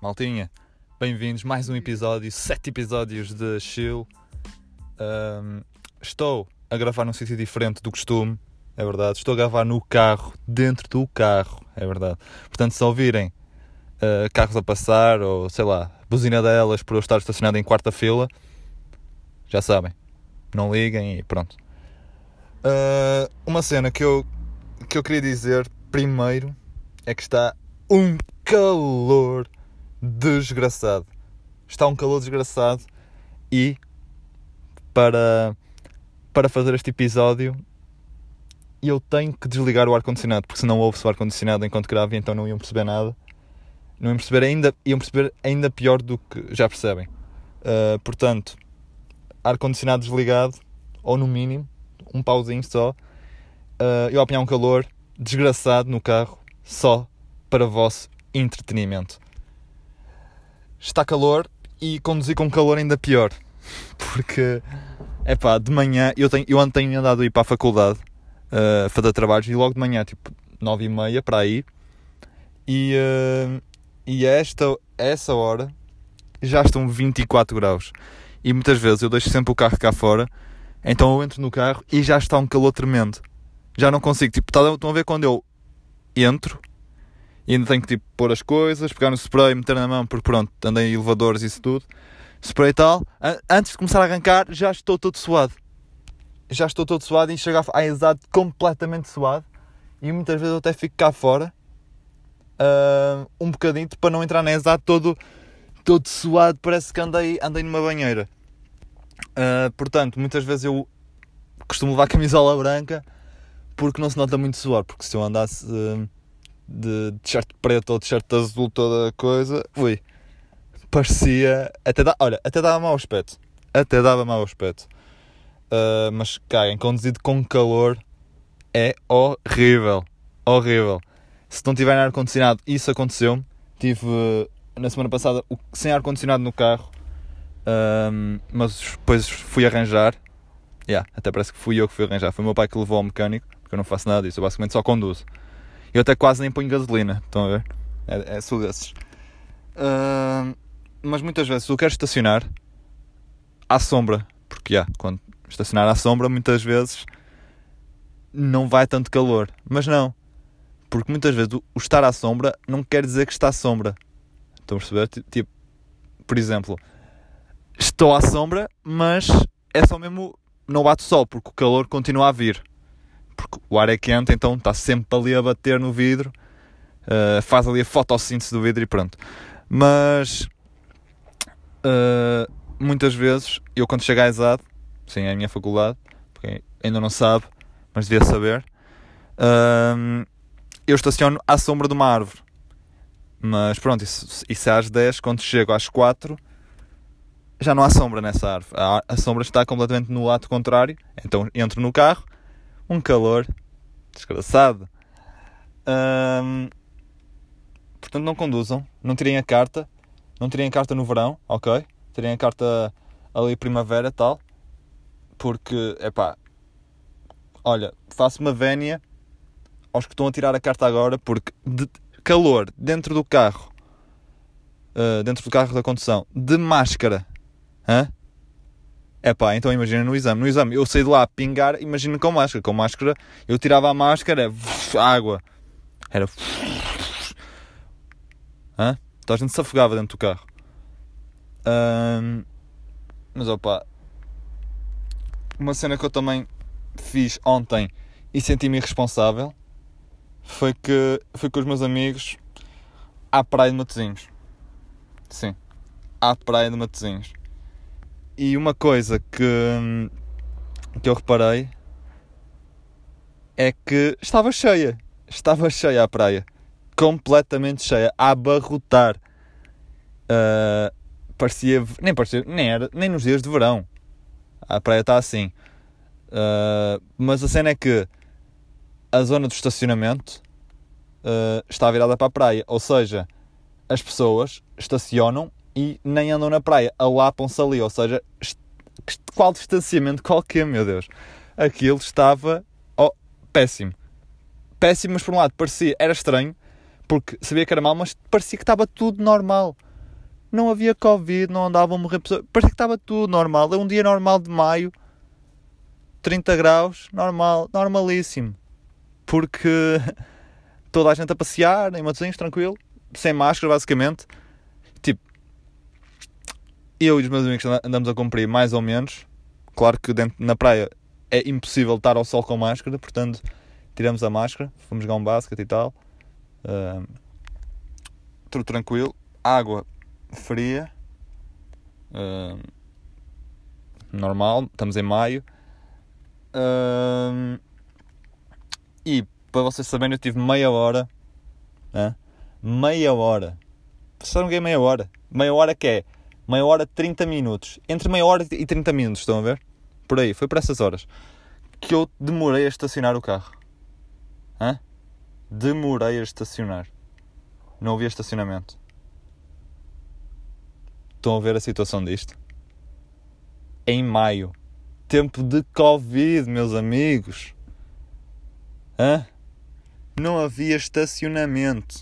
maltinha, bem-vindos mais um episódio, sete episódios de Chill. Um, estou a gravar num sítio diferente do costume, é verdade. Estou a gravar no carro, dentro do carro, é verdade. Portanto, se ouvirem uh, carros a passar ou sei lá, buzina delas por eu estar estacionado em quarta fila, já sabem, não liguem e pronto. Uh, uma cena que eu, que eu queria dizer primeiro é que está um calor desgraçado. Está um calor desgraçado e para, para fazer este episódio eu tenho que desligar o ar-condicionado, porque senão ouve-se o ar-condicionado enquanto gravo e então não iam perceber nada. Não iam perceber ainda, iam perceber ainda pior do que já percebem. Uh, portanto, ar-condicionado desligado, ou no mínimo, um pauzinho só. Uh, eu apanhar um calor desgraçado no carro, só para vosso entretenimento está calor e conduzir com calor ainda pior. Porque, é pá, de manhã, eu, tenho, eu ontem andado a ir para a faculdade uh, a fazer trabalhos e logo de manhã, tipo, nove e meia para aí. E, uh, e esta, essa hora já estão 24 graus. E muitas vezes eu deixo sempre o carro cá fora, então eu entro no carro e já está um calor tremendo. Já não consigo, tipo, tá, estão a ver quando eu entro e ainda tenho que tipo, pôr as coisas, pegar no spray, meter na mão, porque pronto, andei em elevadores e isso tudo. Spray e tal. Antes de começar a arrancar, já estou todo suado. Já estou todo suado e chego à exato completamente suado. E muitas vezes eu até fico cá fora uh, um bocadinho para não entrar na exato todo, todo suado. Parece que andei, andei numa banheira. Uh, portanto, muias vezes eu costumo levar camisola branca porque não se nota muito suor. Porque se eu andasse. Uh, de t-shirt preto ou t-shirt azul, toda a coisa, ui, parecia. Até dá, olha, até dava mau aspecto. Até dava mau aspecto. Uh, mas caem, conduzido com calor é horrível. Horrível. Se não tiver ar-condicionado, isso aconteceu-me. Tive na semana passada sem ar-condicionado no carro, uh, mas depois fui arranjar. Yeah, até parece que fui eu que fui arranjar. Foi o meu pai que levou ao mecânico, porque eu não faço nada disso, eu basicamente só conduzo. Eu até quase nem ponho gasolina, estão a ver? É, é sou desses. Uh, mas muitas vezes, eu quero estacionar à sombra, porque já, quando estacionar à sombra, muitas vezes não vai tanto calor. Mas não, porque muitas vezes o, o estar à sombra não quer dizer que está à sombra. Estão a perceber? Tipo, por exemplo, estou à sombra, mas é só mesmo não bate sol, porque o calor continua a vir porque o ar é quente, então está sempre ali a bater no vidro, uh, faz ali a fotossíntese do vidro e pronto. Mas uh, muitas vezes, eu quando chego à ESAD, sim, é a minha faculdade, porque ainda não sabe, mas devia saber, uh, eu estaciono à sombra de uma árvore. Mas pronto, isso, isso é às 10, quando chego às 4 já não há sombra nessa árvore. A, a sombra está completamente no lado contrário. Então entro no carro, um calor desgraçado. portanto, não conduzam, não tirem a carta, não tirem a carta no verão, ok? Tirem a carta ali primavera tal, porque, é pá, olha, faço uma vénia aos que estão a tirar a carta agora, porque de calor dentro do carro, uh, dentro do carro da condução, de máscara, hã? É pá, então imagina no exame. No exame eu saí de lá a pingar, imagina com máscara. Com máscara eu tirava a máscara, água. Era. Hã? Então a gente se afogava dentro do carro. Um, mas opá. Uma cena que eu também fiz ontem e senti-me irresponsável foi que fui com os meus amigos à praia de Matosinhos. Sim, à praia de Matosinhos. E uma coisa que, que eu reparei é que estava cheia. Estava cheia a praia. Completamente cheia. A abarrotar. Uh, parecia. Nem parecia. Nem, era, nem nos dias de verão. A praia está assim. Uh, mas a cena é que a zona do estacionamento uh, está virada para a praia. Ou seja, as pessoas estacionam e nem andam na praia, alapam-se ali, ou seja, qual distanciamento qualquer, meu Deus. Aquilo estava oh, péssimo. Péssimo, mas por um lado parecia, era estranho, porque sabia que era mal, mas parecia que estava tudo normal. não havia Covid, não andavam a morrer pessoas. Parecia que estava tudo normal. É um dia normal de maio, 30 graus, normal, normalíssimo. Porque toda a gente a passear em Matosinhos, tranquilo, sem máscara, basicamente. Eu e os meus amigos andamos a cumprir mais ou menos. Claro que dentro, na praia é impossível estar ao sol com máscara, portanto, tiramos a máscara, fomos jogar um basquete e tal. Uh, tudo tranquilo. Água fria. Uh, normal, estamos em maio. Uh, e para vocês saberem, eu tive meia hora. Meia hora. Passaram que meia hora. Meia hora que é? Meia hora 30 minutos. Entre meia hora e 30 minutos, estão a ver? Por aí, foi por essas horas. Que eu demorei a estacionar o carro. Hã? Demorei a estacionar. Não havia estacionamento. Estão a ver a situação disto? Em maio. Tempo de Covid, meus amigos. Hã? Não havia estacionamento.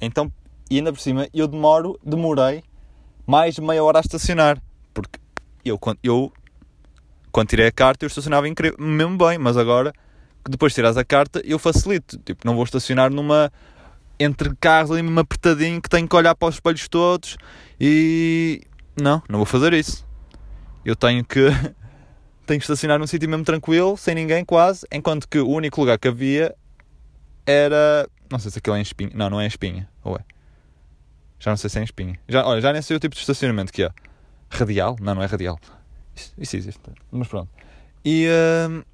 Então, e ainda por cima, eu demoro, demorei mais de meia hora a estacionar. Porque eu, eu quando tirei a carta, eu estacionava incrível, mesmo bem, mas agora, depois de tirares a carta, eu facilito. Tipo, não vou estacionar numa. entre carros ali, mesmo apertadinho, que tenho que olhar para os espelhos todos e. Não, não vou fazer isso. Eu tenho que. tenho que estacionar num sítio mesmo tranquilo, sem ninguém quase, enquanto que o único lugar que havia era. Não sei se aquilo é em espinha. Não, não é em espinha. Ou é? Já não sei se é em espinha. Já, olha, já nem sei o tipo de estacionamento que é. Radial? Não, não é radial. Isso, isso existe. Mas pronto. E uh,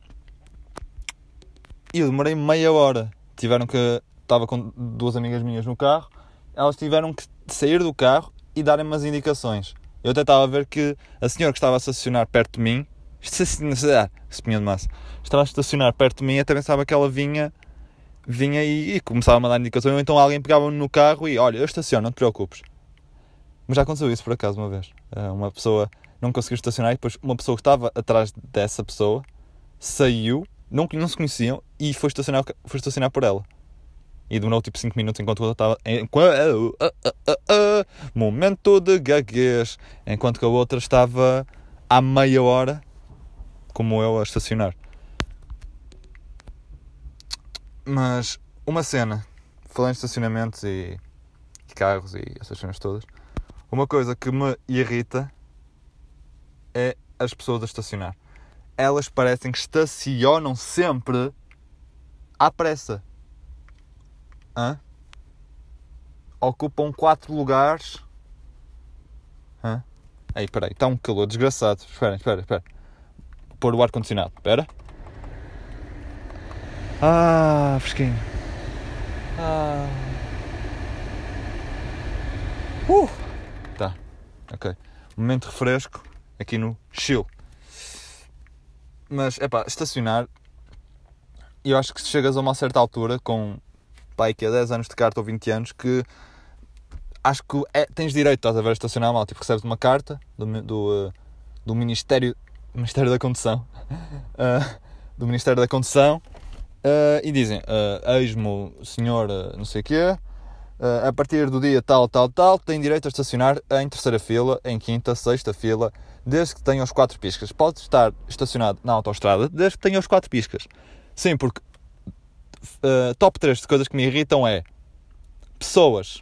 eu demorei meia hora. Tiveram que. Estava com duas amigas minhas no carro. Elas tiveram que sair do carro e darem umas indicações. Eu até estava a ver que a senhora que estava a estacionar perto de mim. Espinha de massa. Estava a estacionar perto de mim até pensava que ela vinha vinha e, e começava a mandar indicações, ou então alguém pegava no carro e olha, eu estaciono, não te preocupes. Mas já aconteceu isso por acaso uma vez. Eh, uma pessoa não conseguiu estacionar e depois uma pessoa que estava atrás dessa pessoa saiu, não, não se conheciam e foi estacionar, foi estacionar por ela. E demorou tipo 5 minutos enquanto ela estava. Uh, uh, uh, momento de gaguez. Enquanto que a outra estava há meia hora, como eu, a estacionar. Mas uma cena, falando em estacionamentos e, e carros e essas cenas todas, uma coisa que me irrita é as pessoas a estacionar. Elas parecem que estacionam sempre à pressa. Hã? Ocupam quatro lugares. Hã? Aí, peraí, está um calor desgraçado. Espera, espera, espera. Pôr o ar-condicionado. Espera. Ah, fresquinho. Ah. Uh! Tá, ok. Momento de refresco aqui no chill. Mas, é pá, estacionar. Eu acho que se chegas a uma certa altura, com pai que é 10 anos de carta ou 20 anos, que acho que é, tens direito, estás a ver, a estacionar mal. Tipo, recebes uma carta do, do, uh, do Ministério, Ministério da Condução. Uh, do Ministério da Condução Uh, e dizem, uh, eis-me senhor uh, não sei o quê, uh, a partir do dia tal, tal, tal, tem direito a estacionar em terceira fila, em quinta, sexta fila, desde que tenha os quatro piscas. Pode estar estacionado na autostrada, desde que tenha os quatro piscas. Sim, porque top 3 de coisas que me irritam é pessoas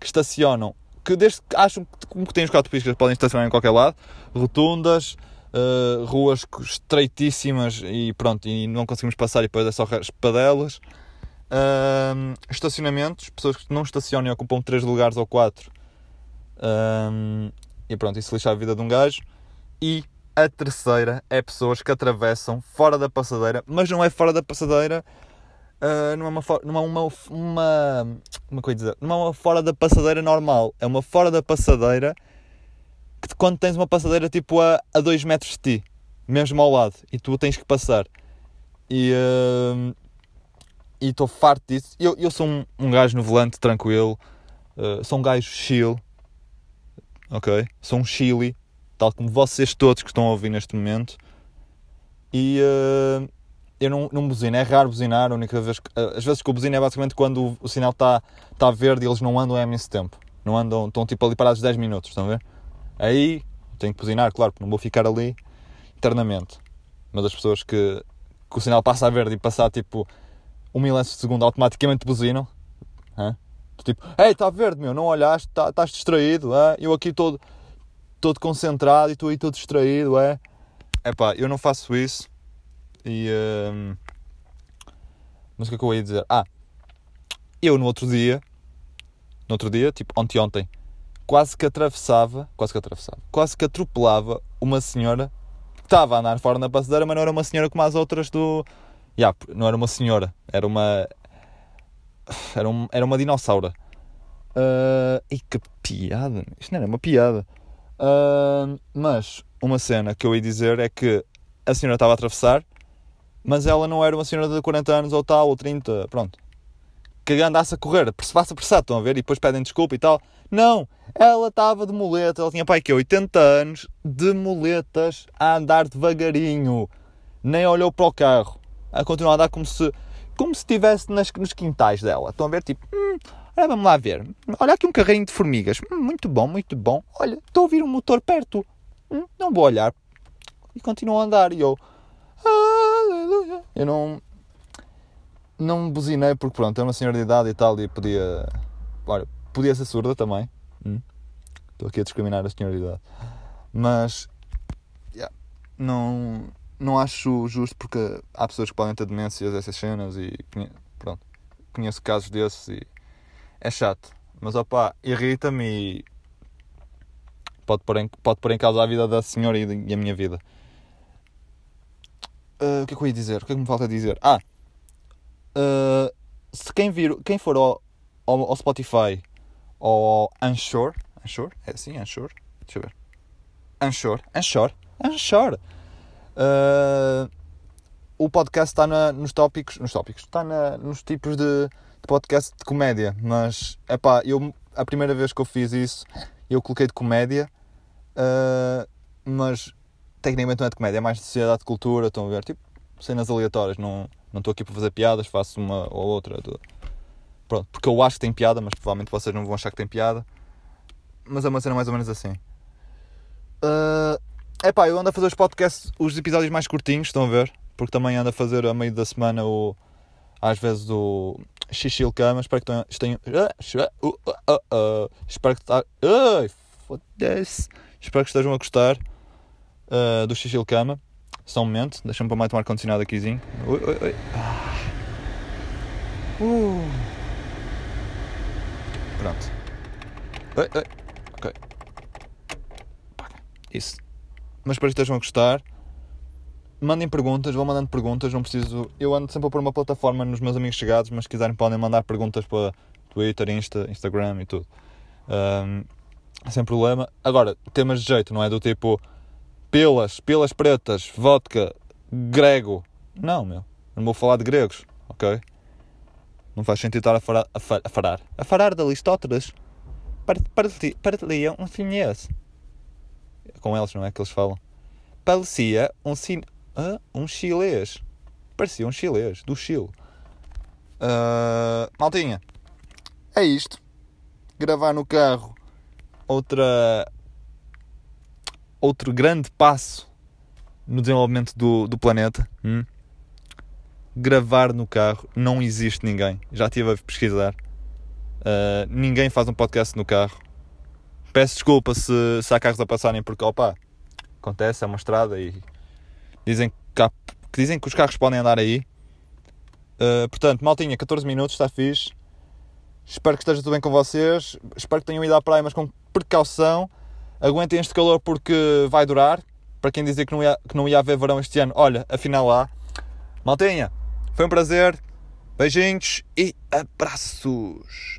que estacionam, que desde que acham que que têm os quatro piscas podem estacionar em qualquer lado, rotundas, uh, ruas estreitíssimas e pronto, e não conseguimos passar e depois é só espadelas. Uh, estacionamentos, pessoas que não estacionam e ocupam 3 lugares ou 4. Uh, e pronto, isso lixa a vida de um gajo. E a terceira é pessoas que atravessam fora da passadeira, mas não é fora da passadeira, uh, não é uma, não é uma, uma, uma coisa, não é uma fora da passadeira normal, é uma fora da passadeira que quando tens uma passadeira tipo a, a 2 metros de ti, mesmo ao lado, e tu tens que passar. E uh, estou farto disso. Eu, eu sou um, um gajo no volante, tranquilo. Uh, sou um gajo chill. Ok? Sou um chili, tal como vocês todos que estão a ouvir neste momento. E uh, eu não, não buzino, é raro buzinar. A única vez que, uh, as vezes que eu buzino é basicamente quando o, o sinal está tá verde e eles não andam há imenso tempo. Não andam, estão tipo ali parados 10 minutos, estão a ver? Aí tenho que buzinar, claro, porque não vou ficar ali eternamente. Uma das pessoas que, que o sinal passa a verde e passar tipo um milésimo de segundo automaticamente buzinam. Hã? Tipo, ei, está verde, meu, não olhaste, tá, estás distraído, eu aqui todo, todo concentrado e tu aí todo distraído, é? Epá, eu não faço isso e. Hum... Mas o que é que eu ia dizer? Ah, eu no outro dia, no outro dia, tipo ontem ontem, quase que atravessava, quase que atravessava, quase que atropelava uma senhora que estava a andar fora na passadeira, mas não era uma senhora como as outras do. Yeah, não era uma senhora, era uma. Era, um, era uma dinossauro. Uh, e que piada! Isto não era uma piada. Uh, mas uma cena que eu ia dizer é que a senhora estava a atravessar, mas ela não era uma senhora de 40 anos ou tal, ou 30, pronto. Que andasse a correr, se-se apressar, estão a ver? E depois pedem desculpa e tal. Não, ela estava de muleta, ela tinha pai que 80 anos, de muletas, a andar devagarinho. Nem olhou para o carro. A continuar a andar como se como se estivesse nas, nos quintais dela. Estão a ver, tipo, hum, olha, vamos lá ver. Olha aqui um carrinho de formigas. Hum, muito bom, muito bom. Olha, estou a ouvir um motor perto. Hum, não vou olhar. E continuo a andar. E eu, aleluia. Eu não, não buzinei porque, pronto, é uma senhora de idade e tal. E podia, olha, podia ser surda também. Hum? Estou aqui a discriminar a senhora de idade. Mas, yeah, não não acho justo porque há pessoas que podem ter demências essas cenas e pronto, conheço casos desses e é chato. Mas opá, irrita-me e pode pôr, em, pode pôr em causa a vida da senhora e, a minha vida. Uh, o que é que eu ia dizer? O que é que me falta dizer? Ah! Se quem, vir, quem for ao, ao, ao Spotify ou ao Anchor, Anchor? É assim, Anchor? Deixa eu ver. Anchor, Anchor, Anchor. Uh, o podcast está na, nos tópicos, nos tópicos, está na, nos tipos de, de, podcast de comédia, mas é pá, eu a primeira vez que eu fiz isso, eu coloquei de comédia, uh, mas tecnicamente não é de comédia, é mais de sociedade de cultura, estão a ver, tipo cenas aleatórias, não estou aqui para fazer piadas, faço uma ou outra, pronto, porque eu acho que tem piada, mas provavelmente vocês não vão achar que tem piada, mas é uma cena mais ou menos assim. Uh, é pá, eu ando a fazer os podcasts, os episódios mais curtinhos, estão a ver? Porque também ando a fazer a meio da semana o. Às vezes o Xixil Cama. Espero que tenham. Uh, uh, uh, espero que. Ai, foda-se. Espero que estejam a gostar uh, do Xixil Cama. Só um momento, deixa-me para mais tomar condicionado aqui. Oi, oi, oi. Ah. Uh. Pronto. Oi, oi. Ok. Isso mas espero que estejam a gostar. Mandem perguntas, vão mandando perguntas, não preciso. Eu ando sempre a pôr uma plataforma nos meus amigos chegados, mas se quiserem podem mandar perguntas para Twitter, Insta, Instagram e tudo. Um, sem problema. Agora, temas de jeito, não é do tipo pelas, pelas pretas, vodka, grego. Não, meu. Não vou falar de gregos, ok? Não faz sentido estar a falar, a, a falar, a falar de Aristóteles. Partilham um chinês com eles, não é? Que eles falam. Parecia um, cin... ah, um chilês. Parecia um chilês, do Chile. Uh, maltinha, é isto. Gravar no carro. Outra. Outro grande passo no desenvolvimento do, do planeta. Hum? Gravar no carro. Não existe ninguém. Já estive a pesquisar. Uh, ninguém faz um podcast no carro. Peço desculpa se, se há carros a passarem, porque opa, acontece, é uma estrada e dizem que, há, que dizem que os carros podem andar aí. Uh, portanto, maltinha, 14 minutos, está fixe. Espero que esteja tudo bem com vocês. Espero que tenham ido à praia, mas com precaução. Aguentem este calor porque vai durar. Para quem dizia que não ia, que não ia haver verão este ano, olha, afinal lá. Maltinha, foi um prazer. Beijinhos e abraços.